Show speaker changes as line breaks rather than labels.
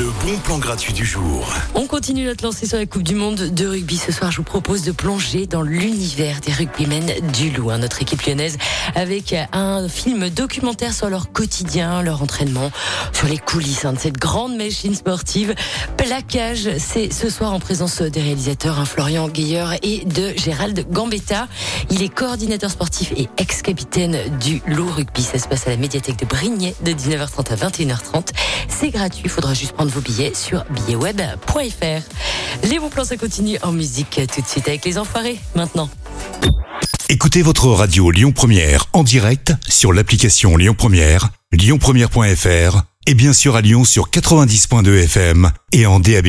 Le bon plan gratuit du jour.
On continue notre lancée sur la Coupe du Monde de rugby. Ce soir, je vous propose de plonger dans l'univers des rugbymen du Loup. Notre équipe lyonnaise avec un film documentaire sur leur quotidien, leur entraînement, sur les coulisses hein, de cette grande machine sportive. Plaquage, c'est ce soir en présence des réalisateurs hein, Florian Gailleur et de Gérald Gambetta. Il est coordinateur sportif et ex-capitaine du Loup Rugby. Ça se passe à la médiathèque de Brignais de 19h30 à 21h30. C'est gratuit, il faudra juste prendre vos billets sur billetweb.fr. Les bons plans, ça continue en musique tout de suite avec les enfoirés maintenant.
Écoutez votre radio Lyon Première en direct sur l'application Lyon Première, lyonpremière.fr et bien sûr à Lyon sur 90.2 FM et en DAB+.